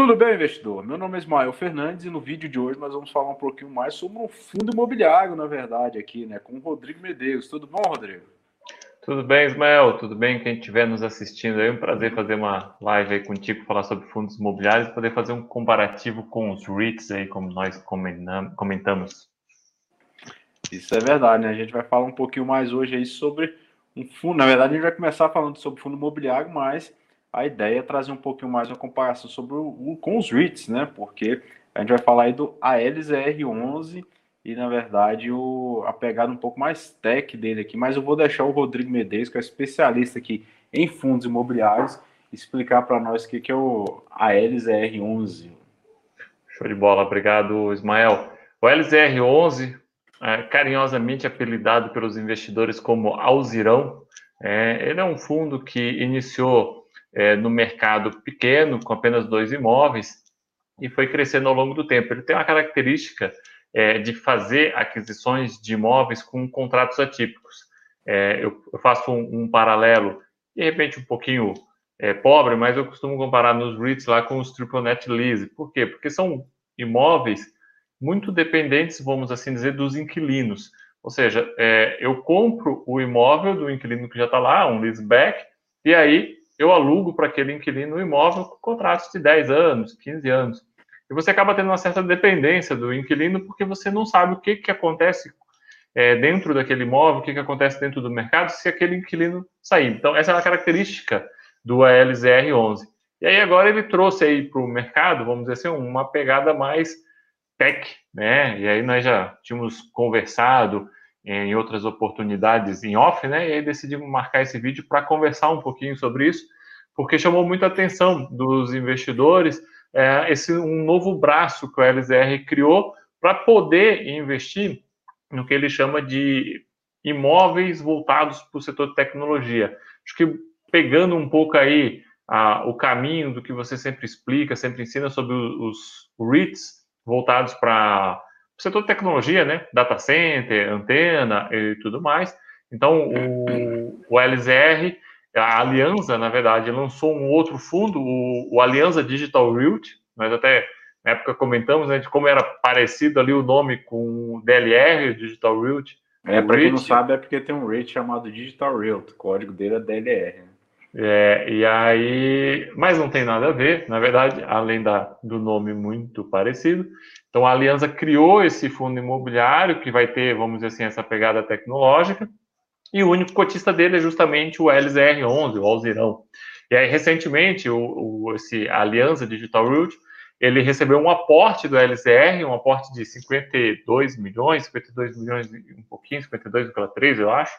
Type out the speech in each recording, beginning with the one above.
Tudo bem, investidor? Meu nome é Ismael Fernandes e no vídeo de hoje nós vamos falar um pouquinho mais sobre um fundo imobiliário, na verdade, aqui, né, com o Rodrigo Medeiros. Tudo bom, Rodrigo? Tudo bem, Ismael? Tudo bem? Quem estiver nos assistindo aí, é um prazer fazer uma live aí contigo, falar sobre fundos imobiliários, poder fazer um comparativo com os REITs aí, como nós comentamos. Isso é verdade, né? A gente vai falar um pouquinho mais hoje aí sobre um fundo. Na verdade, a gente vai começar falando sobre fundo imobiliário, mas a ideia é trazer um pouquinho mais uma comparação sobre o, com os REITs, né? Porque a gente vai falar aí do ALZR11 e, na verdade, o, a pegada um pouco mais tech dele aqui. Mas eu vou deixar o Rodrigo Medeiros, que é especialista aqui em fundos imobiliários, explicar para nós o que, que é o ALZR11. Show de bola, obrigado, Ismael. O LZR11, é, carinhosamente apelidado pelos investidores como Alzirão, é, ele é um fundo que iniciou é, no mercado pequeno, com apenas dois imóveis, e foi crescendo ao longo do tempo. Ele tem uma característica é, de fazer aquisições de imóveis com contratos atípicos. É, eu, eu, faço um, um, paralelo, de repente um pouquinho é, pobre, mas eu costumo comparar nos REITs lá com os Triple Net Lease. Por quê? Porque são imóveis muito dependentes, vamos assim dizer, dos inquilinos. Ou seja, é, eu compro o imóvel do inquilino que já está lá, um leaseback, e aí eu alugo para aquele inquilino um imóvel com contratos de 10 anos, 15 anos. E você acaba tendo uma certa dependência do inquilino porque você não sabe o que, que acontece é, dentro daquele imóvel, o que, que acontece dentro do mercado se aquele inquilino sair. Então, essa é a característica do ALZR11. E aí agora ele trouxe aí para o mercado, vamos dizer assim, uma pegada mais tech, né? E aí nós já tínhamos conversado em outras oportunidades em off, né? E aí decidimos marcar esse vídeo para conversar um pouquinho sobre isso, porque chamou muita atenção dos investidores é, esse um novo braço que o LZR criou para poder investir no que ele chama de imóveis voltados para o setor de tecnologia. Acho que pegando um pouco aí o caminho do que você sempre explica, sempre ensina sobre os, os REITs voltados para setor de tecnologia, né? Data center, antena e tudo mais. Então, o, o LZR, a Aliança, na verdade, lançou um outro fundo, o, o Aliança Digital Realty. Nós até na época comentamos né, de como era parecido ali o nome com o DLR, Digital Realty. É, para quem não sabe, é porque tem um REIT chamado Digital Realty, o código dele é DLR. É, e aí, mas não tem nada a ver, na verdade, além da, do nome muito parecido. Então, a Aliança criou esse fundo imobiliário que vai ter, vamos dizer assim, essa pegada tecnológica. E o único cotista dele é justamente o LZR11, o Alzirão. E aí, recentemente, o, o, esse Aliança Digital Root, ele recebeu um aporte do LZR, um aporte de 52 milhões, 52 milhões um pouquinho, 52,3 eu acho.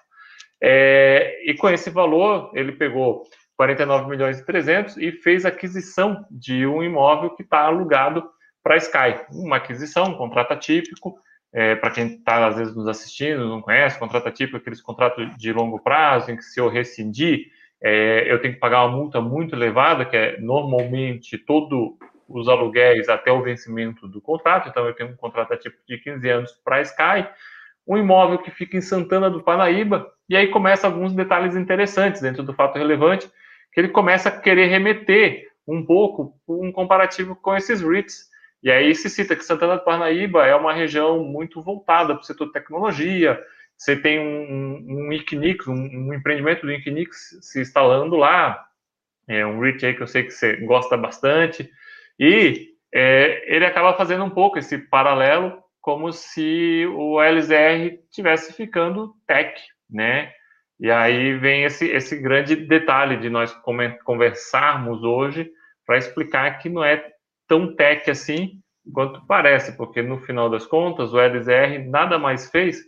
É, e com esse valor, ele pegou 49 milhões e 300 e fez aquisição de um imóvel que está alugado para a Sky. Uma aquisição, um contrato atípico, é, para quem está às vezes nos assistindo, não conhece, contrato atípico, aqueles contratos de longo prazo, em que se eu rescindir, é, eu tenho que pagar uma multa muito elevada, que é normalmente todos os aluguéis até o vencimento do contrato, então eu tenho um contrato atípico de 15 anos para a Sky, um imóvel que fica em Santana do Panaíba, e aí começa alguns detalhes interessantes dentro do fato relevante, que ele começa a querer remeter um pouco um comparativo com esses REITs, e aí se cita que Santana do Parnaíba é uma região muito voltada para o setor de tecnologia. Você tem um, um, um um, empreendimento do Equinix se instalando lá, é um REIT aí que eu sei que você gosta bastante, e é, ele acaba fazendo um pouco esse paralelo como se o LZR tivesse ficando tech, né? E aí vem esse, esse grande detalhe de nós conversarmos hoje para explicar que não é tão tech assim quanto parece, porque no final das contas o LZR nada mais fez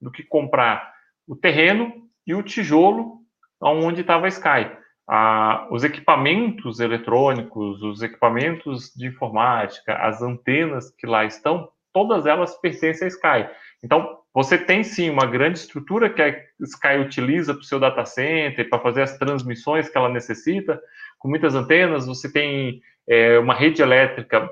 do que comprar o terreno e o tijolo onde estava a Sky. Ah, os equipamentos eletrônicos, os equipamentos de informática, as antenas que lá estão, todas elas pertencem à Sky. Então, você tem sim uma grande estrutura que a Sky utiliza para o seu data center, para fazer as transmissões que ela necessita, com muitas antenas, você tem é, uma rede elétrica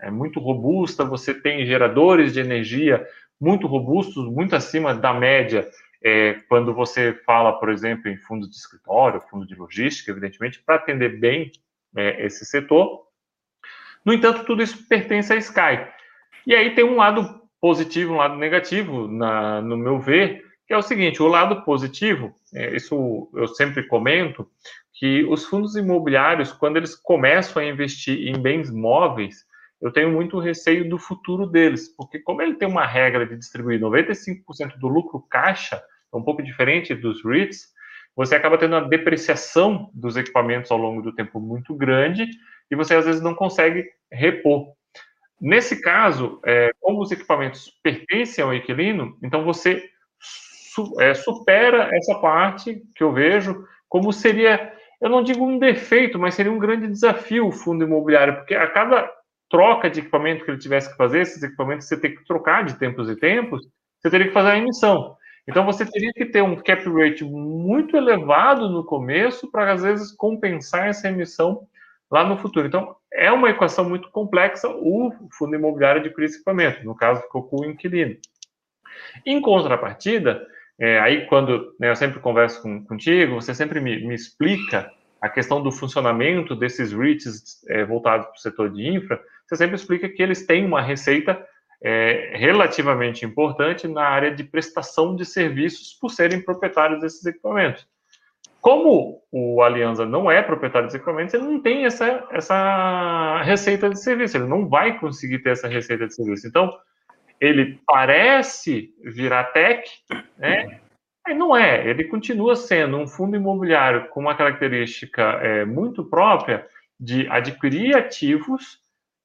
é, muito robusta, você tem geradores de energia muito robustos, muito acima da média, é, quando você fala, por exemplo, em fundos de escritório, fundo de logística, evidentemente, para atender bem é, esse setor. No entanto, tudo isso pertence à Sky. E aí tem um lado positivo, um lado negativo, na, no meu ver, que é o seguinte: o lado positivo, é, isso eu sempre comento, que os fundos imobiliários, quando eles começam a investir em bens móveis, eu tenho muito receio do futuro deles, porque como ele tem uma regra de distribuir 95% do lucro caixa, é um pouco diferente dos REITs, você acaba tendo uma depreciação dos equipamentos ao longo do tempo muito grande e você às vezes não consegue repor. Nesse caso, é, como os equipamentos pertencem ao inquilino, então você su é, supera essa parte que eu vejo como seria, eu não digo um defeito, mas seria um grande desafio o fundo imobiliário, porque a cada troca de equipamento que ele tivesse que fazer, esses equipamentos você tem que trocar de tempos e tempos, você teria que fazer a emissão. Então você teria que ter um cap rate muito elevado no começo para às vezes compensar essa emissão lá no futuro. Então é uma equação muito complexa o fundo imobiliário de equipamento, no caso ficou com o inquilino. Em contrapartida, é, aí quando né, eu sempre converso com, contigo, você sempre me, me explica a questão do funcionamento desses REITs é, voltados para o setor de infra, você sempre explica que eles têm uma receita é, relativamente importante na área de prestação de serviços por serem proprietários desses equipamentos. Como o Aliança não é proprietário desses equipamentos, ele não tem essa, essa receita de serviço, ele não vai conseguir ter essa receita de serviço. Então, ele parece virar tech, né? Mas não é, ele continua sendo um fundo imobiliário com uma característica é, muito própria de adquirir ativos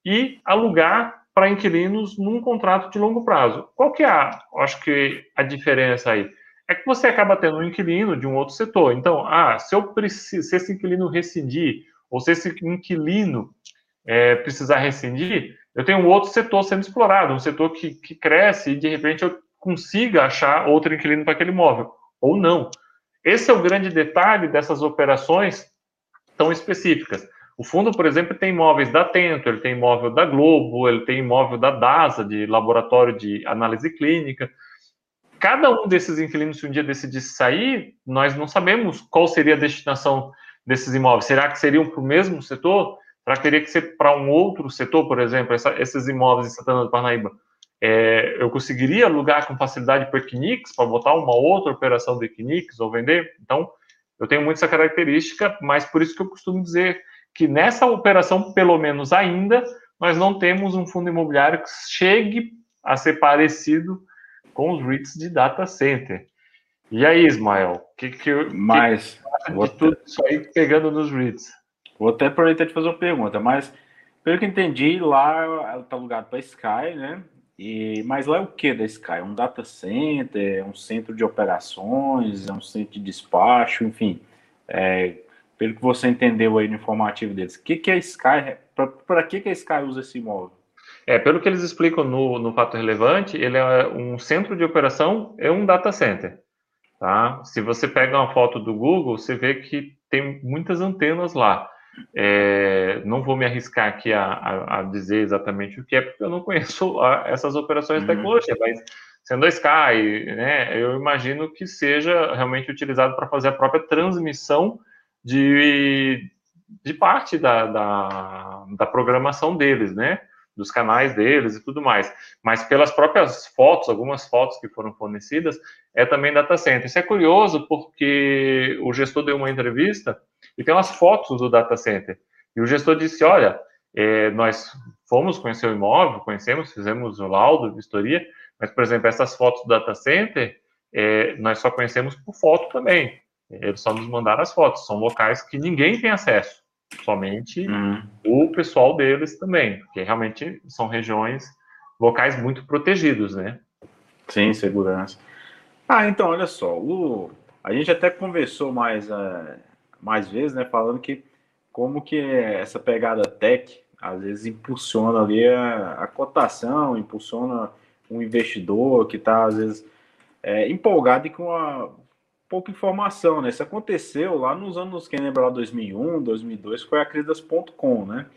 e alugar para inquilinos num contrato de longo prazo. Qual que é a, acho que a diferença aí? É que você acaba tendo um inquilino de um outro setor. Então, ah, se eu preciso, se esse inquilino rescindir, ou se esse inquilino é, precisar rescindir, eu tenho um outro setor sendo explorado, um setor que, que cresce e de repente eu consiga achar outro inquilino para aquele imóvel, ou não. Esse é o grande detalhe dessas operações tão específicas. O fundo, por exemplo, tem imóveis da Tento, ele tem imóvel da Globo, ele tem imóvel da DASA, de laboratório de análise clínica. Cada um desses inquilinos, se um dia decidisse sair, nós não sabemos qual seria a destinação desses imóveis. Será que seriam para o mesmo setor? Será que teria que ser para um outro setor, por exemplo, essa, esses imóveis em Santana do Parnaíba? É, eu conseguiria alugar com facilidade para o Equinix, para botar uma outra operação do Equinix ou vender? Então, eu tenho muito essa característica, mas por isso que eu costumo dizer que nessa operação, pelo menos ainda, nós não temos um fundo imobiliário que chegue a ser parecido com os REITs de data center. E aí, Ismael, o que, que, mas, que vou tudo isso aí pegando nos REITs? Vou até aproveitar de fazer uma pergunta, mas pelo que entendi, lá está alugada para Sky, né? E, mas lá é o que da Sky? É um data center, é um centro de operações, é um centro de despacho, enfim. É, pelo que você entendeu aí no informativo deles, que, que Sky? Para que, que a Sky usa esse imóvel? É, pelo que eles explicam no, no fato relevante, ele é um centro de operação, é um data center. Tá? Se você pega uma foto do Google, você vê que tem muitas antenas lá. É, não vou me arriscar aqui a, a, a, dizer exatamente o que é, porque eu não conheço a, essas operações de uhum. tecnologia, mas sendo a Sky, né, eu imagino que seja realmente utilizado para fazer a própria transmissão de, de parte da, da, da, programação deles, né? Dos canais deles e tudo mais. Mas pelas próprias fotos, algumas fotos que foram fornecidas, é também data center. Isso é curioso porque o gestor deu uma entrevista e tem umas fotos do data center. E o gestor disse: olha, é, nós fomos conhecer o imóvel, conhecemos, fizemos o laudo, vistoria, mas, por exemplo, essas fotos do data center, é, nós só conhecemos por foto também. Eles só nos mandaram as fotos. São locais que ninguém tem acesso, somente hum. o pessoal deles também, porque realmente são regiões, locais muito protegidos, né? Sim, segurança. Ah, então, olha só, o... a gente até conversou mais, uh, mais vezes, né, falando que como que essa pegada tech às vezes impulsiona ali a, a cotação, impulsiona um investidor que está às vezes é, empolgado e com a pouca informação, né? Isso aconteceu lá nos anos, quem lembra lá, 2001, 2002, foi a crise das .com, né?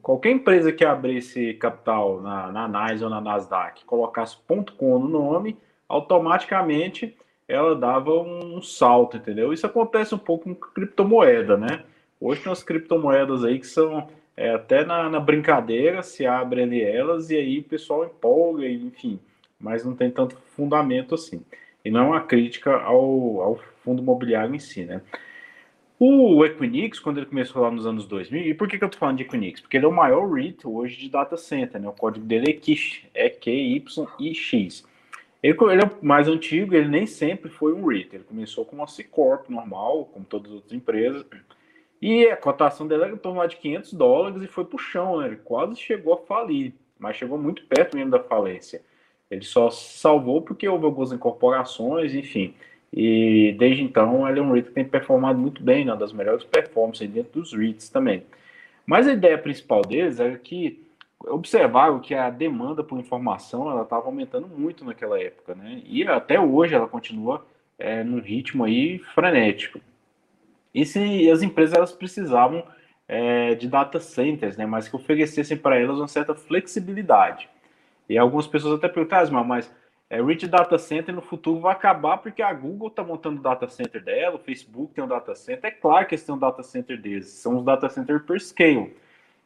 Qualquer empresa que abrisse capital na, na NYSE ou na Nasdaq, colocasse .com no nome, automaticamente ela dava um salto, entendeu? Isso acontece um pouco com criptomoeda, né? Hoje tem umas criptomoedas aí que são é, até na, na, brincadeira se abre ali elas e aí o pessoal empolga, enfim, mas não tem tanto fundamento assim. E não é uma crítica ao, ao fundo imobiliário em si, né? O Equinix, quando ele começou lá nos anos 2000, e por que, que eu tô falando de Equinix? Porque ele é o maior REIT hoje de data center, né? O código dele é KIX, é Q-Y-I-X. Ele, ele, é o mais antigo, ele nem sempre foi um REIT. Ele começou com uma C Corp normal, como todas as outras empresas. E a cotação dele era em torno de 500 dólares e foi pro chão, né? Ele quase chegou a falir, mas chegou muito perto mesmo da falência. Ele só se salvou porque houve algumas incorporações, enfim. E desde então ele é um REIT que tem performado muito bem, uma das melhores performances dentro dos REITs também. Mas a ideia principal deles era que observaram que a demanda por informação ela estava aumentando muito naquela época, né? E até hoje ela continua é, num ritmo aí frenético. E se as empresas elas precisavam é, de data centers, né? Mas que oferecessem para elas uma certa flexibilidade. E algumas pessoas até perguntam, ah, mas é, Rich Data Center no futuro vai acabar porque a Google está montando o data center dela, o Facebook tem um data center. É claro que eles têm um data center deles, são os data centers per scale.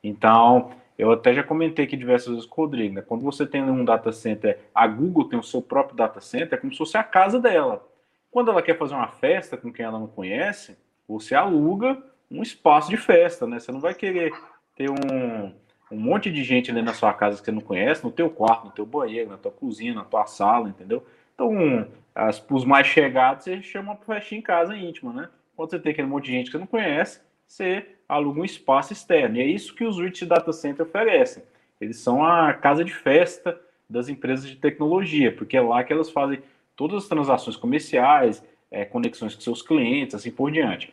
Então, eu até já comentei aqui diversas vezes com o Rodrigo, né? quando você tem um data center, a Google tem o seu próprio data center, é como se fosse a casa dela. Quando ela quer fazer uma festa com quem ela não conhece, você aluga um espaço de festa, né? Você não vai querer ter um, um monte de gente ali na sua casa que você não conhece, no teu quarto, no teu banheiro, na tua cozinha, na tua sala, entendeu? Então, as, os mais chegados, você chama para festinha em casa íntima, né? Quando você tem aquele monte de gente que você não conhece, você aluga um espaço externo. E é isso que os REIT Data Center oferecem. Eles são a casa de festa das empresas de tecnologia, porque é lá que elas fazem todas as transações comerciais, é, conexões com seus clientes, assim por diante.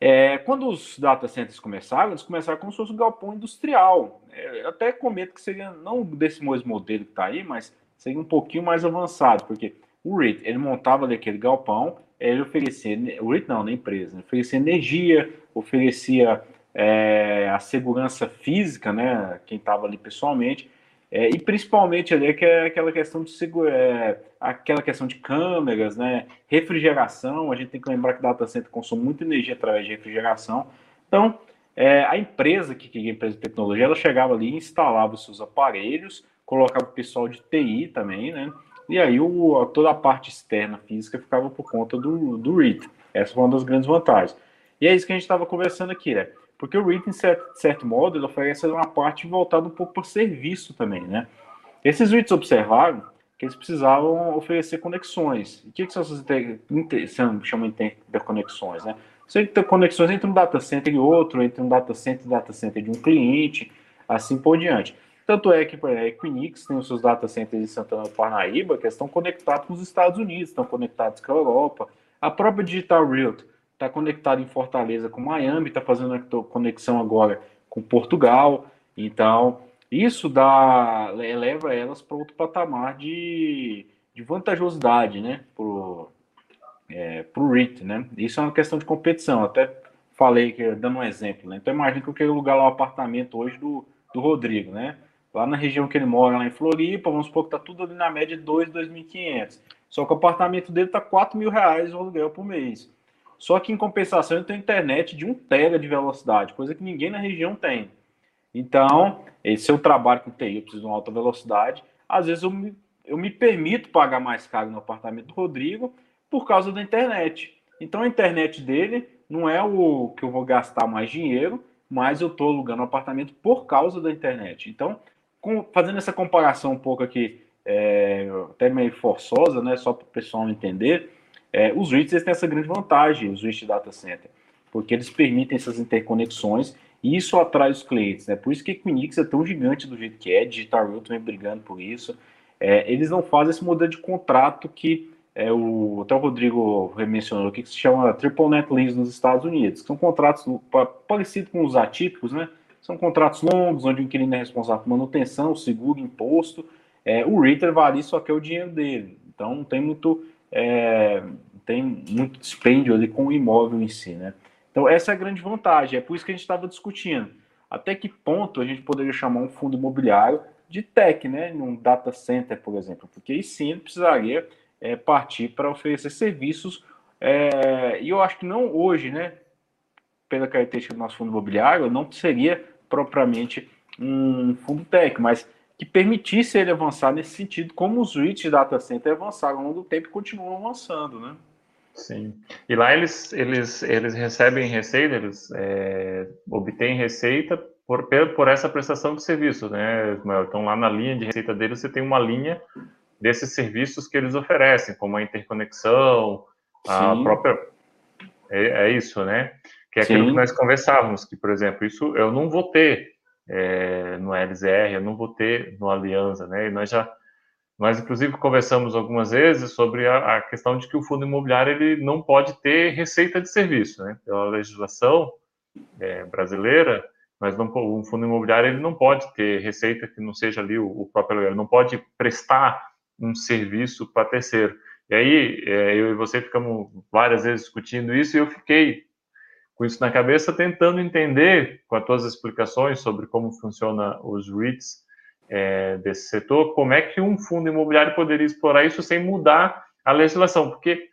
É, quando os data centers começaram, eles começaram como se fosse um galpão industrial. É, eu até comento que seria não desse mesmo modelo que está aí, mas seria um pouquinho mais avançado, porque o REIT, ele montava ali aquele galpão, ele oferecia, o REIT não, na empresa, né, oferecia energia, oferecia é, a segurança física, né, quem estava ali pessoalmente, é, e principalmente ali que é aquela questão de segura, é, aquela questão de câmeras, né, refrigeração. A gente tem que lembrar que data center consome muita energia através de refrigeração. Então, é, a empresa que, que é a empresa de tecnologia, ela chegava ali, instalava os seus aparelhos, colocava o pessoal de TI também, né? E aí o, toda a parte externa física ficava por conta do, do REIT. Essa foi uma das grandes vantagens. E é isso que a gente estava conversando aqui, né? Porque o REIT, em certo, certo modo, ele oferece uma parte voltada um pouco para serviço também, né? Esses REITs observaram que eles precisavam oferecer conexões. E o que, que são essas inter, inter, chamam interconexões, né? São interconexões entre um data center e outro, entre um data center e data center de um cliente, assim por diante. Tanto é que a Equinix tem os seus data centers em Santana do Parnaíba que estão conectados com os Estados Unidos, estão conectados com a Europa. A própria Digital Realty está conectado em Fortaleza com Miami, está fazendo a conexão agora com Portugal. Então, isso dá, eleva elas para outro patamar de, de vantajosidade, né? Para o é, REIT, né? Isso é uma questão de competição. Até falei, que dando um exemplo, né? Então, imagina que eu quero alugar lá um apartamento hoje do, do Rodrigo, né? Lá na região que ele mora, lá em Floripa, vamos supor que está tudo ali na média de 2, 2.500. Só que o apartamento dele está 4 mil reais o aluguel por mês. Só que em compensação eu tenho internet de 1 tera de velocidade, coisa que ninguém na região tem. Então, se eu trabalho com TI, eu preciso de uma alta velocidade, às vezes eu me, eu me permito pagar mais caro no apartamento do Rodrigo por causa da internet. Então a internet dele não é o que eu vou gastar mais dinheiro, mas eu estou alugando o um apartamento por causa da internet. Então, com, fazendo essa comparação um pouco aqui, é, até meio forçosa, né, só para o pessoal entender, é, os REITs têm essa grande vantagem, os REITs de data center, porque eles permitem essas interconexões e isso atrai os clientes. Né? Por isso que a Equinix é tão gigante do jeito que é, Digital Real também brigando por isso. É, eles não fazem esse modelo de contrato que é, o, até o Rodrigo mencionou aqui, que se chama Triple Net Lease nos Estados Unidos, que são contratos parecidos com os atípicos, né? São contratos longos, onde o inquilino é responsável por manutenção, seguro, imposto. É, o REIT vale só que é o dinheiro dele. Então não tem muito é, tem muito dispêndio ali com o imóvel em si, né? Então essa é a grande vantagem, é por isso que a gente estava discutindo. Até que ponto a gente poderia chamar um fundo imobiliário de tech, né? Num data center, por exemplo, porque aí sim ele precisaria é, partir para oferecer serviços. É, e eu acho que não hoje, né? Pela característica do nosso fundo imobiliário, não seria propriamente um fundo tech, mas que permitisse ele avançar nesse sentido, como os REITs de data center avançaram ao longo do tempo e continuam avançando, né? Sim. E lá eles, eles, eles recebem receita, eles é, obtêm receita por, por essa prestação de serviço, né, Ismael? Então, lá na linha de receita deles, você tem uma linha desses serviços que eles oferecem, como a interconexão, a Sim. própria. É, é, isso, né? Que é aquilo que nós conversávamos, que, por exemplo, isso eu não vou ter é, no LZR, eu não vou ter no Aliança, né? E nós já nós, inclusive, conversamos algumas vezes sobre a, a, questão de que o fundo imobiliário ele não pode ter receita de serviço, né? Pela legislação é, brasileira, mas não, o fundo imobiliário ele não pode ter receita que não seja ali o, o próprio aluguel, não pode prestar um serviço para terceiro. E aí, é, eu e você ficamos várias vezes discutindo isso e eu fiquei com isso na cabeça, tentando entender, com as tuas explicações sobre como funciona os REITs, é, desse setor, como é que um fundo imobiliário poderia explorar isso sem mudar a legislação? Porque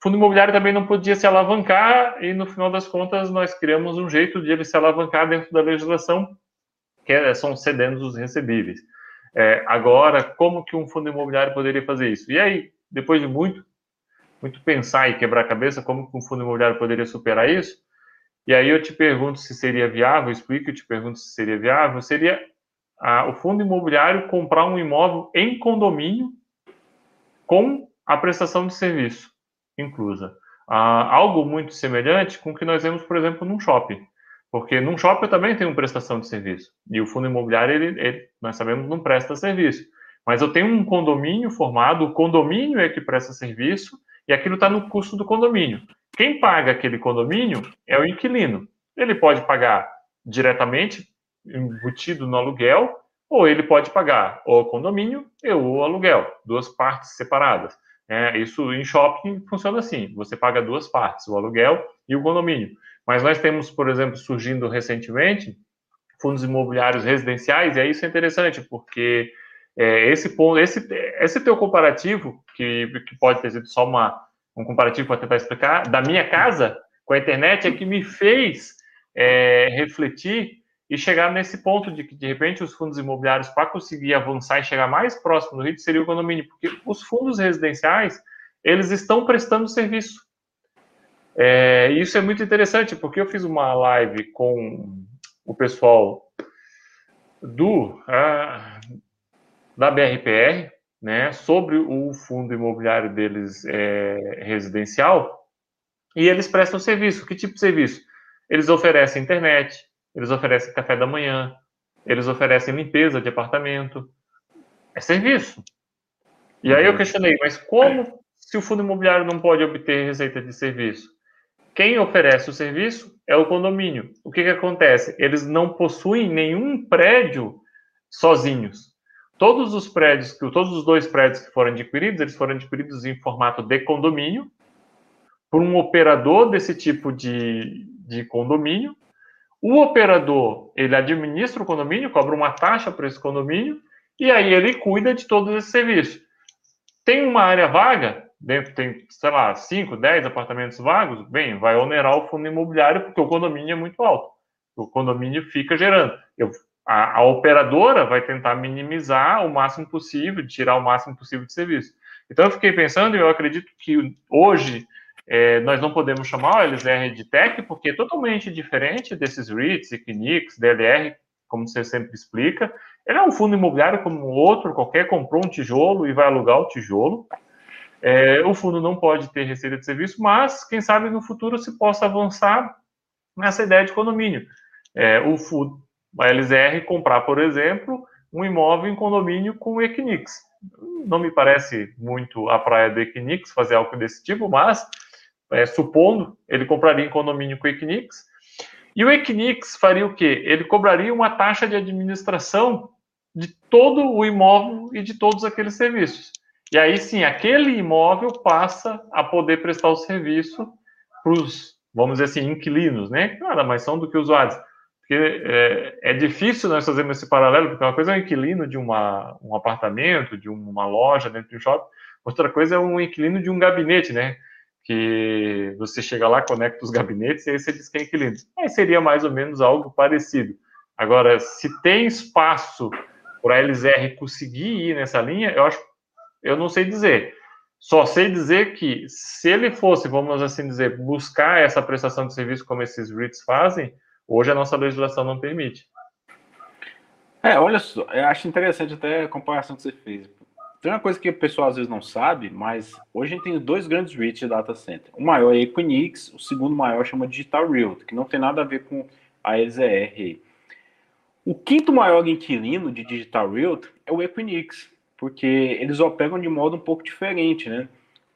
fundo imobiliário também não podia se alavancar e, no final das contas, nós criamos um jeito de ele se alavancar dentro da legislação, que é, são cedendo os recebíveis. É, agora, como que um fundo imobiliário poderia fazer isso? E aí, depois de muito, muito pensar e quebrar a cabeça, como que um fundo imobiliário poderia superar isso? E aí eu te pergunto se seria viável, explico e te pergunto se seria viável, seria a, o fundo imobiliário comprar um imóvel em condomínio com a prestação de serviço inclusa. Ah, algo muito semelhante com o que nós vemos, por exemplo, num shopping. Porque num shopping também tem uma prestação de serviço. E o fundo imobiliário, ele, ele, nós sabemos, não presta serviço. Mas eu tenho um condomínio formado, o condomínio é que presta serviço, e aquilo está no custo do condomínio. Quem paga aquele condomínio é o inquilino. Ele pode pagar diretamente embutido no aluguel, ou ele pode pagar o condomínio e o aluguel, duas partes separadas. É, isso em shopping funciona assim: você paga duas partes, o aluguel e o condomínio. Mas nós temos, por exemplo, surgindo recentemente fundos imobiliários residenciais, e aí isso é interessante, porque é, esse ponto, esse, esse teu comparativo, que, que pode ter sido só uma, um comparativo para tentar explicar, da minha casa com a internet, é que me fez é, refletir e chegar nesse ponto de que, de repente, os fundos imobiliários, para conseguir avançar e chegar mais próximo do REIT, seria o condomínio, porque os fundos residenciais, eles estão prestando serviço. É, isso é muito interessante, porque eu fiz uma live com o pessoal do ah, da BRPR, né, sobre o fundo imobiliário deles é, residencial, e eles prestam serviço. Que tipo de serviço? Eles oferecem internet, eles oferecem café da manhã, eles oferecem limpeza de apartamento. É serviço. E aí eu questionei, mas como se o fundo imobiliário não pode obter receita de serviço? Quem oferece o serviço é o condomínio. O que, que acontece? Eles não possuem nenhum prédio sozinhos. Todos os prédios, todos os dois prédios que foram adquiridos, eles foram adquiridos em formato de condomínio por um operador desse tipo de, de condomínio o operador, ele administra o condomínio, cobra uma taxa para esse condomínio, e aí ele cuida de todos esses serviços. Tem uma área vaga, dentro tem, sei lá, 5, 10 apartamentos vagos, bem, vai onerar o fundo imobiliário, porque o condomínio é muito alto. O condomínio fica gerando. Eu, a, a operadora vai tentar minimizar o máximo possível, tirar o máximo possível de serviço. Então eu fiquei pensando, e eu acredito que hoje é, nós não podemos chamar o LZR de tech porque é totalmente diferente desses REITs, Equinix, DLR, como você sempre explica. Ele é um fundo imobiliário como outro, qualquer comprou um tijolo e vai alugar o tijolo. É, o fundo não pode ter receita de serviço, mas quem sabe no futuro se possa avançar nessa ideia de condomínio. É, o fundo, a LZR comprar, por exemplo, um imóvel em condomínio com Equinix. Não me parece muito a praia do Equinix fazer algo desse tipo, mas é, supondo, ele compraria em condomínio com Equinix, e o Equinix faria o quê? Ele cobraria uma taxa de administração de todo o imóvel e de todos aqueles serviços. E aí sim, aquele imóvel passa a poder prestar o serviço para os, vamos dizer assim, inquilinos, né? Nada mais são do que usuários. Porque é, é, difícil nós fazermos esse paralelo, porque uma coisa é um inquilino de uma, um apartamento, de uma loja dentro de um shopping, outra coisa é um inquilino de um gabinete, né? que você chega lá, conecta os gabinetes e aí você diz que é inquilino. Aí seria mais ou menos algo parecido. Agora, se tem espaço para a LZR conseguir ir nessa linha, eu acho, eu não sei dizer. Só sei dizer que se ele fosse, vamos assim dizer, buscar essa prestação de serviço como esses REITs fazem, hoje a nossa legislação não permite. É, olha só, eu acho interessante até a comparação que você fez. Tem uma coisa que o pessoal às vezes não sabe, mas hoje a gente tem dois grandes REITs de data center. O maior é Equinix, o segundo maior chama Digital Realty, que não tem nada a ver com a EZR. O quinto maior inquilino de Digital Realty é o Equinix, porque eles operam de modo um pouco diferente, né?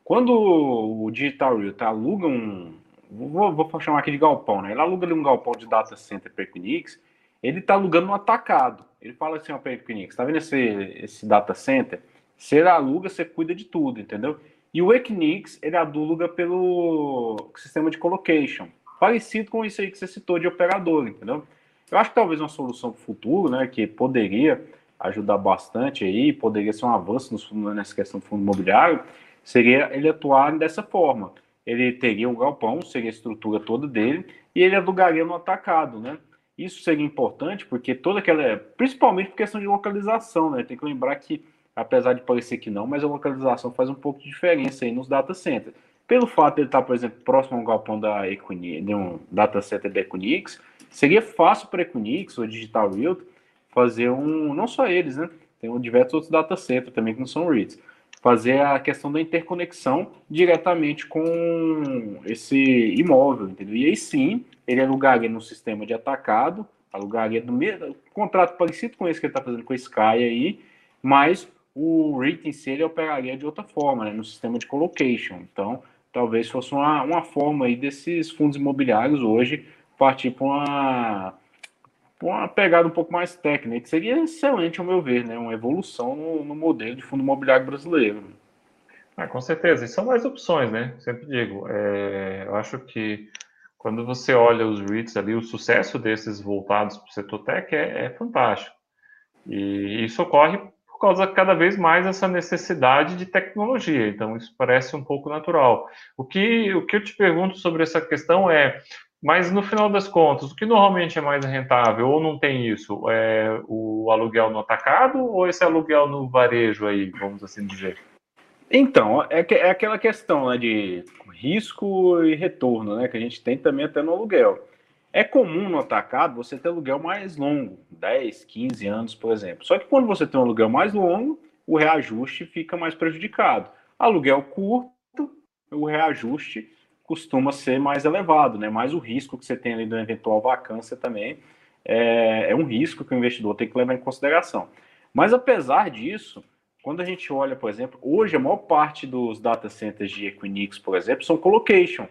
Quando o Digital Realty aluga um, vou, vou chamar aqui de galpão, né? Ele aluga um galpão de data center para Equinix, ele está alugando no atacado. Ele fala assim para Equinix, tá vendo esse, esse data center? Você aluga, você cuida de tudo, entendeu? E o Equinix, ele aluga pelo sistema de colocation, parecido com isso aí que você citou de operador, entendeu? Eu acho que talvez uma solução para o futuro, né, que poderia ajudar bastante aí, poderia ser um avanço no, nessa questão do fundo imobiliário, seria ele atuar dessa forma. Ele teria um galpão, seria a estrutura toda dele, e ele alugaria no atacado, né? Isso seria importante porque toda aquela, principalmente por questão de localização, né? Tem que lembrar que apesar de parecer que não, mas a localização faz um pouco de diferença aí nos data centers. Pelo fato de ele estar, por exemplo, próximo ao galpão da Equinix, de um data center da Equinix, seria fácil para a Equinix ou Digital Realty fazer um, não só eles, né? Tem diversos outros data centers também que não são REITs, fazer a questão da interconexão diretamente com esse imóvel, entendeu? E aí sim, ele alugaria no sistema de atacado, alugaria no mesmo contrato parecido com esse que ele está fazendo com a Sky aí, mas o em si ele operaria de outra forma, né, no sistema de colocation. Então, talvez fosse uma, uma forma aí desses fundos imobiliários hoje partir para uma, uma pegada um pouco mais técnica, que seria excelente, ao meu ver, né, uma evolução no, no modelo de fundo imobiliário brasileiro. Ah, com certeza, e são mais opções, né? Sempre digo, é, eu acho que quando você olha os REITs ali, o sucesso desses voltados para o setor tech é, é fantástico. E isso ocorre por causa cada vez mais essa necessidade de tecnologia. Então, isso parece um pouco natural. O que, o que eu te pergunto sobre essa questão é, mas no final das contas, o que normalmente é mais rentável ou não tem isso? É o aluguel no atacado ou esse aluguel no varejo aí, vamos assim dizer? Então, é, que, é aquela questão né, de risco e retorno, né, que a gente tem também até no aluguel. É comum no atacado você ter aluguel mais longo, 10, 15 anos, por exemplo. Só que quando você tem um aluguel mais longo, o reajuste fica mais prejudicado. Aluguel curto, o reajuste costuma ser mais elevado, né? Mais o risco que você tem ali da eventual vacância também é, é um risco que o investidor tem que levar em consideração. Mas apesar disso, quando a gente olha, por exemplo, hoje a maior parte dos data centers de Equinix, por exemplo, são colocation.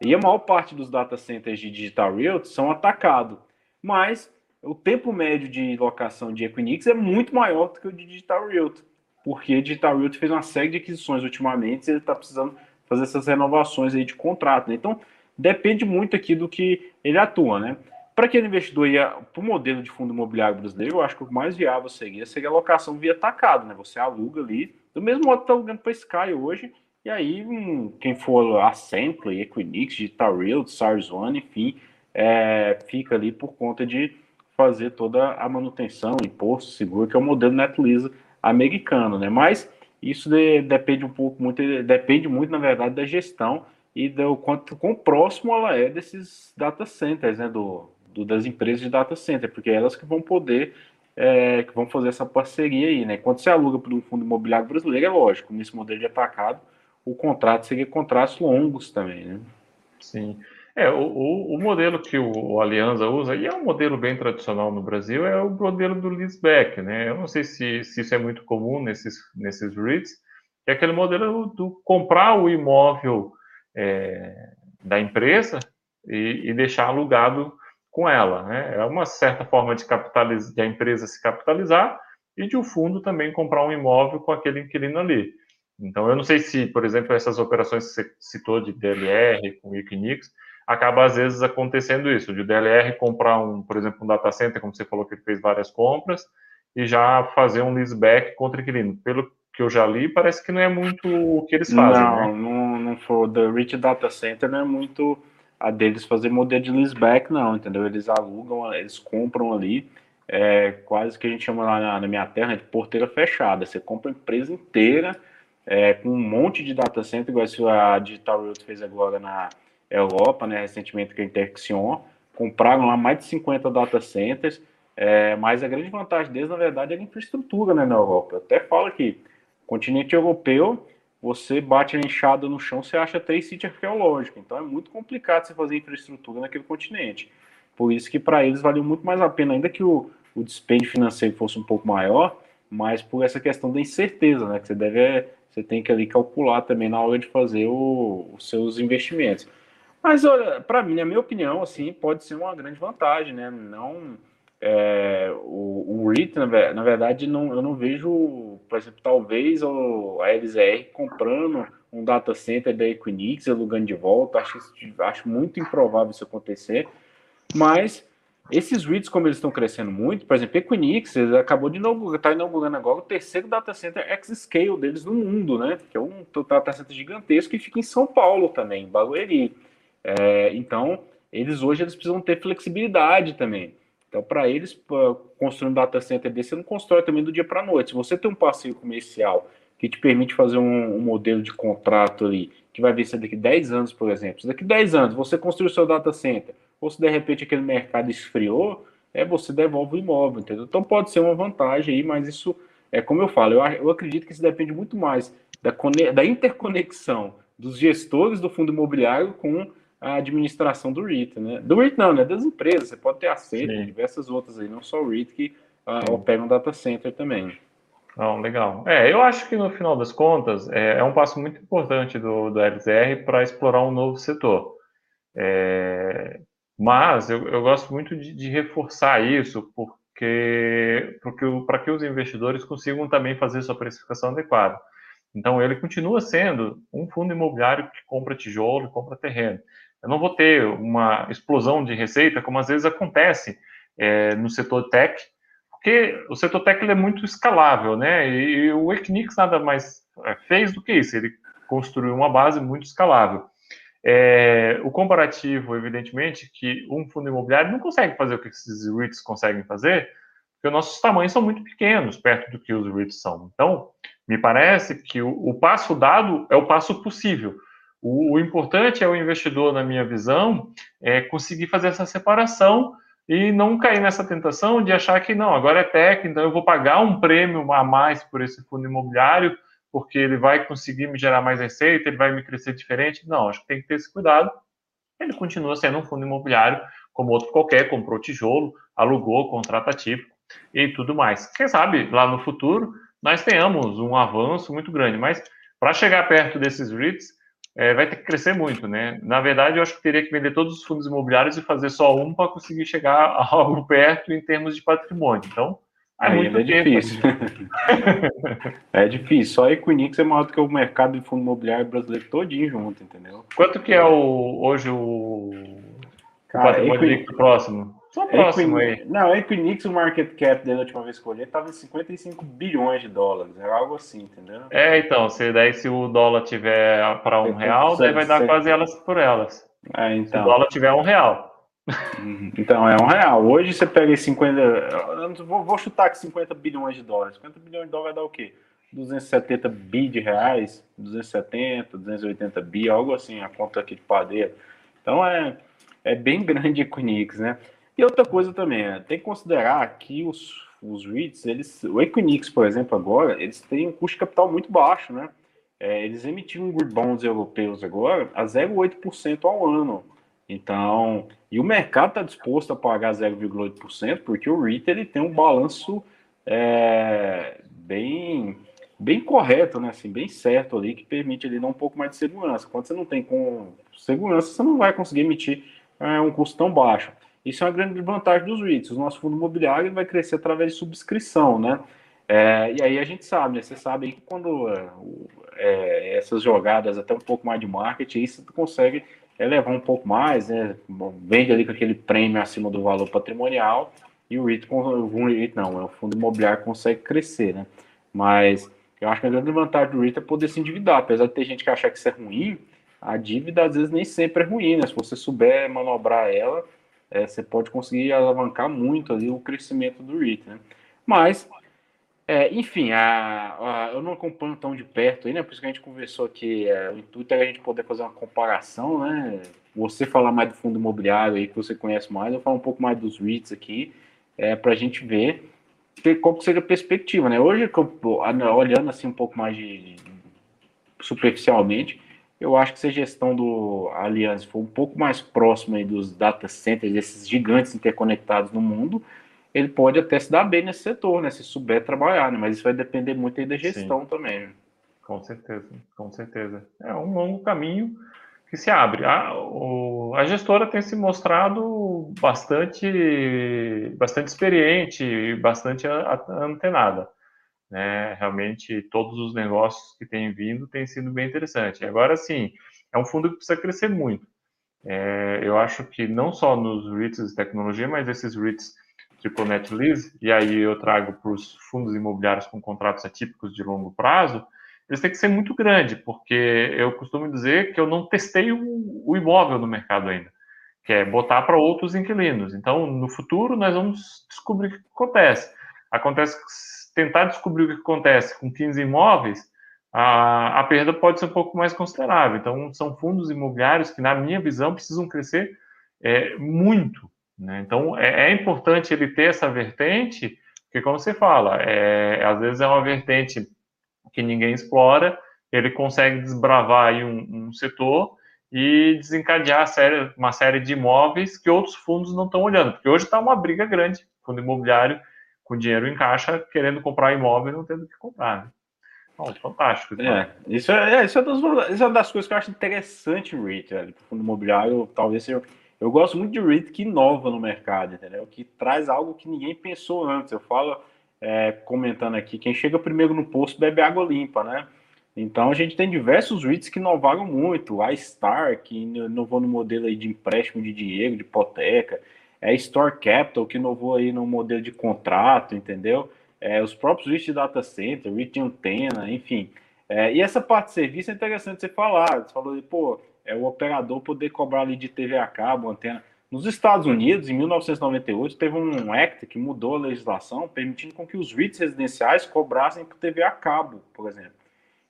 E a maior parte dos data centers de Digital Realty são atacados. Mas o tempo médio de locação de Equinix é muito maior do que o de Digital Realty. Porque Digital Realty fez uma série de aquisições ultimamente e ele está precisando fazer essas renovações aí de contrato. Né? Então, depende muito aqui do que ele atua, né? Para aquele investidor ia para o modelo de fundo imobiliário brasileiro, eu acho que o mais viável seria, seria a locação via atacado, né? Você aluga ali, do mesmo modo que está alugando para Sky hoje, e aí, hum, quem for a Sample, Equinix, Digital Real, SARS One, enfim, é, fica ali por conta de fazer toda a manutenção, imposto, seguro, que é o modelo NetLease americano, né? Mas isso de, depende um pouco muito, depende muito, na verdade, da gestão e do quanto quão próximo ela é desses data centers, né? Do, do das empresas de data center, porque é elas que vão poder é, que vão fazer essa parceria aí, né? Quando você aluga para um fundo imobiliário brasileiro, é lógico, nesse modelo de atacado, o contrato seria contratos longos também, né? Sim. É, o, o, modelo que o, o Alianza usa, e é um modelo bem tradicional no Brasil, é o modelo do leaseback, né? Eu não sei se, se isso é muito comum nesses, nesses REITs, é aquele modelo do comprar o imóvel é, da empresa e, e, deixar alugado com ela, né? É uma certa forma de, de a empresa se capitalizar e de o um fundo também comprar um imóvel com aquele inquilino ali. Então, eu não sei se, por exemplo, essas operações que você citou de DLR com Equinix, acaba às vezes acontecendo isso, de DLR comprar um, por exemplo, um data center, como você falou que ele fez várias compras, e já fazer um leaseback contra inquilino. Pelo que eu já li, parece que não é muito o que eles fazem. Não, né? não, não for. The Rich Data Center não é muito a deles fazer modelo de leaseback, não, entendeu? Eles alugam, eles compram ali, é, quase que a gente chama lá na, na minha terra de porteira fechada. Você compra a empresa inteira, é, com um monte de data center, igual a Digital Realty fez agora na Europa, né, recentemente com a Interxion, compraram lá mais de 50 data centers, é, mas a grande vantagem deles, na verdade, é a infraestrutura né, na Europa. Eu até falo que continente europeu, você bate a enxada no chão, você acha três sítios arqueológicos. Então é muito complicado você fazer infraestrutura naquele continente. Por isso que para eles valeu muito mais a pena, ainda que o, o dispêndio financeiro fosse um pouco maior, mas por essa questão da incerteza, né? Que você deve, você tem que ali calcular também na hora de fazer o, os seus investimentos. Mas olha, para mim, na minha opinião, assim, pode ser uma grande vantagem, né? Não é, o, o REIT, na, verdade, não, eu não vejo, por exemplo, talvez o, a LZR comprando um data center da Equinix, alugando de volta, acho, acho muito improvável isso acontecer, mas esses REITs, como eles estão crescendo muito, por exemplo, Equinix acabou de inaugurar, tá inaugurando agora o terceiro data center X-Scale deles no mundo, né? Que é um data center gigantesco que fica em São Paulo também, em Barueri. É, então, eles hoje eles precisam ter flexibilidade também. Então, para eles, construir um data center desse, você não constrói também do dia para a noite. Se você tem um passeio comercial que te permite fazer um, um, modelo de contrato ali, que vai vencer daqui 10 anos, por exemplo. Se daqui 10 anos você construiu seu data center, ou se de repente aquele mercado esfriou, é você devolve o imóvel, entendeu? Então pode ser uma vantagem aí, mas isso é como eu falo, eu, eu acredito que isso depende muito mais da, da interconexão dos gestores do fundo imobiliário com a administração do REIT, né? Do REIT não, né? Das empresas. Você pode ter aceito Sim. diversas outras aí, não só o REIT que uh, opera um data center também. Não, legal. É, eu acho que no final das contas é, é um passo muito importante do, do LZR para explorar um novo setor. É, mas eu, eu, gosto muito de, de reforçar isso porque para que os investidores consigam também fazer sua precificação adequada. Então ele continua sendo um fundo imobiliário que compra tijolo, compra terreno. Eu não vou ter uma explosão de receita, como às vezes acontece é, no setor tech, porque o setor tech é muito escalável, né? E, e o Equinix nada mais é, fez do que isso, ele construiu uma base muito escalável. É, o comparativo, evidentemente, que um fundo imobiliário não consegue fazer o que esses REITs conseguem fazer, porque nossos tamanhos são muito pequenos perto do que os REITs são. Então, me parece que o, o passo dado é o passo possível. O, o, importante é o investidor, na minha visão, é conseguir fazer essa separação e não cair nessa tentação de achar que não, agora é tech, então eu vou pagar um prêmio a mais por esse fundo imobiliário, porque ele vai conseguir me gerar mais receita, ele vai me crescer diferente. Não, acho que tem que ter esse cuidado. Ele continua sendo um fundo imobiliário como outro qualquer, comprou tijolo, alugou, contrata tipo e tudo mais. Quem sabe lá no futuro nós tenhamos um avanço muito grande, mas para chegar perto desses REITs, é, vai ter que crescer muito, né? Na verdade, eu acho que teria que vender todos os fundos imobiliários e fazer só um para conseguir chegar a algo perto em termos de patrimônio. Então, é Aí muito é difícil. é difícil. Só a Equinix é maior do que o mercado de fundo imobiliário brasileiro todinho junto, entendeu? Quanto que é o, hoje o, Cara, o patrimônio Equinix... próximo? Só próximo aí. Não, a Equinix, o market cap dele, a última vez que eu olhei, estava em 55 bilhões de dólares. É algo assim, entendeu? É, então, se, daí se o dólar tiver para um real, daí vai dar quase elas por elas. É, então. Se o então. dólar tiver um real. Uhum. Então, é um real. Hoje você pega 50. Eu vou, vou chutar que 50 bilhões de dólares. 50 bilhões de dólares vai dar o quê? 270 bi de reais, 270, 280 bi, algo assim, a conta aqui de padeiro. Então é, é bem grande a Equinix, né? E outra coisa também, é, tem que considerar que os, os REITs, eles, o Equinix, por exemplo, agora, eles têm um custo de capital muito baixo, né? É, eles emitiram good bonds europeus agora a 0,8% ao ano. Então, e o mercado está disposto a pagar 0,8%, porque o REIT ele tem um balanço é, bem bem correto, né? Assim, bem certo ali, que permite ele dar um pouco mais de segurança. Quando você não tem com segurança, você não vai conseguir emitir é, um custo tão baixo. Isso é uma grande vantagem dos REITs. O nosso fundo imobiliário vai crescer através de subscrição, né? É, e aí a gente sabe, né? Você sabe que quando é, é essas jogadas até um pouco mais de marketing, aí você consegue elevar um pouco mais, né? Vende ali com aquele prêmio acima do valor patrimonial e o REIT, REIT não, o fundo imobiliário consegue crescer, né? Mas eu acho que a grande vantagem do REIT é poder se endividar, apesar de ter gente que achar que isso é ruim, a dívida às vezes nem sempre é ruim, né? Se você souber manobrar ela, é, você pode conseguir alavancar muito ali o crescimento do REIT, né? Mas, é, enfim, a, a, eu não acompanho tão de perto aí, né? Por isso que a gente conversou aqui, é, o intuito é a gente poder fazer uma comparação, né? Você falar mais do fundo imobiliário aí, que você conhece mais, eu falar um pouco mais dos REITs aqui, é, para a gente ver qual que seja a perspectiva, né? Hoje, olhando assim um pouco mais de, de superficialmente, eu acho que se a gestão do Allianz for um pouco mais próxima dos data centers, desses gigantes interconectados no mundo, ele pode até se dar bem nesse setor, né? Se souber trabalhar, né? Mas isso vai depender muito aí da gestão Sim. também. Né? Com certeza, com certeza. É um longo caminho que se abre. A, o, a gestora tem se mostrado bastante, bastante experiente e bastante antenada. Né? Realmente, todos os negócios que têm vindo têm sido bem interessantes. Agora, sim, é um fundo que precisa crescer muito. É, eu acho que não só nos REITs de tecnologia, mas esses REITs triple net lease, e aí eu trago para os fundos imobiliários com contratos atípicos de longo prazo, eles têm que ser muito grande, porque eu costumo dizer que eu não testei o, o imóvel no mercado ainda, que é botar para outros inquilinos. Então, no futuro, nós vamos descobrir o que acontece. Acontece tentar descobrir o que acontece com 15 imóveis, a, a perda pode ser um pouco mais considerável. Então, são fundos imobiliários que, na minha visão, precisam crescer é, muito. Né? Então, é, é, importante ele ter essa vertente, porque, como você fala, é, às vezes é uma vertente que ninguém explora, ele consegue desbravar aí um, um setor e desencadear série, uma série de imóveis que outros fundos não estão olhando, porque hoje está uma briga grande, fundo imobiliário com dinheiro em caixa, querendo comprar imóvel e não tendo que comprar. Né? Bom, fantástico. É, isso é, é, isso, é das, isso é das coisas que eu acho interessante REIT, velho. Fundo imobiliário, talvez seja. Eu gosto muito de REIT que inova no mercado, entendeu? Que traz algo que ninguém pensou antes. Eu falo, é, comentando aqui, quem chega primeiro no posto bebe água limpa, né? Então a gente tem diversos REITs que inovaram muito. A Star, que inovou no modelo aí de empréstimo de dinheiro, de hipoteca é Store Capital, que inovou aí no modelo de contrato, entendeu? É, os próprios de data center, de antena, enfim. É, e essa parte de serviço é interessante você falar. Você falou, pô, é o operador poder cobrar ali de TV a cabo, antena. Nos Estados Unidos, em 1998, teve um act que mudou a legislação, permitindo com que os REITs residenciais cobrassem por TV a cabo, por exemplo.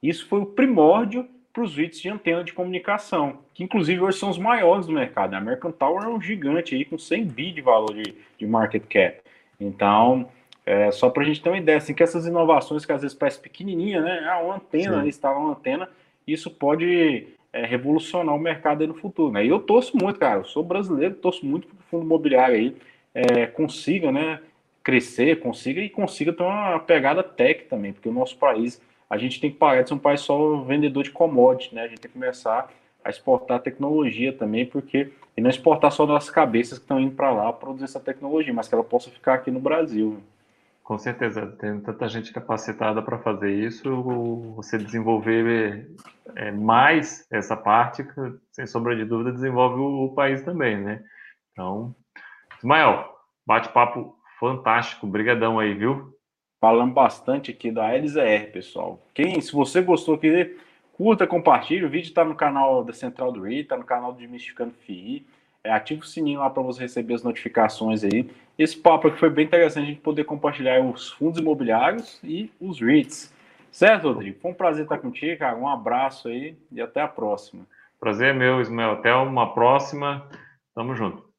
Isso foi o primórdio para os REITs de antena de comunicação, que inclusive hoje são os maiores do mercado. A American Tower é um gigante aí com 100 bi de valor de, de market cap. Então, é, só para a gente ter uma ideia, assim, que essas inovações que às vezes parecem pequenininha, né? Ah, uma antena, instalar uma antena, isso pode é, revolucionar o mercado no futuro, né? E eu torço muito, cara, eu sou brasileiro, torço muito para o fundo imobiliário aí é, consiga, né, crescer, consiga e consiga ter uma pegada tech também, porque o nosso país a gente tem que parar de ser um país só vendedor de commodity, né? A gente tem que começar a exportar tecnologia também, porque e não exportar só das cabeças que estão indo para lá produzir essa tecnologia, mas que ela possa ficar aqui no Brasil. Com certeza, tem tanta gente capacitada para fazer isso, você desenvolver é, mais essa parte, sem sombra de dúvida, desenvolve o, o país também, né? Então, Ismael, bate-papo fantástico, brigadão aí, viu? Falando bastante aqui da LZR, pessoal. Quem, se você gostou aqui, curta, compartilhe. O vídeo está no canal da Central do RI, está no canal do Demistificando FI. É, ativa o sininho lá para você receber as notificações aí. Esse papo aqui foi bem interessante a gente poder compartilhar os fundos imobiliários e os REITs. Certo, Rodrigo? Foi um prazer estar contigo, cara. Um abraço aí e até a próxima. Prazer é meu, Ismael. Até uma próxima. Tamo junto.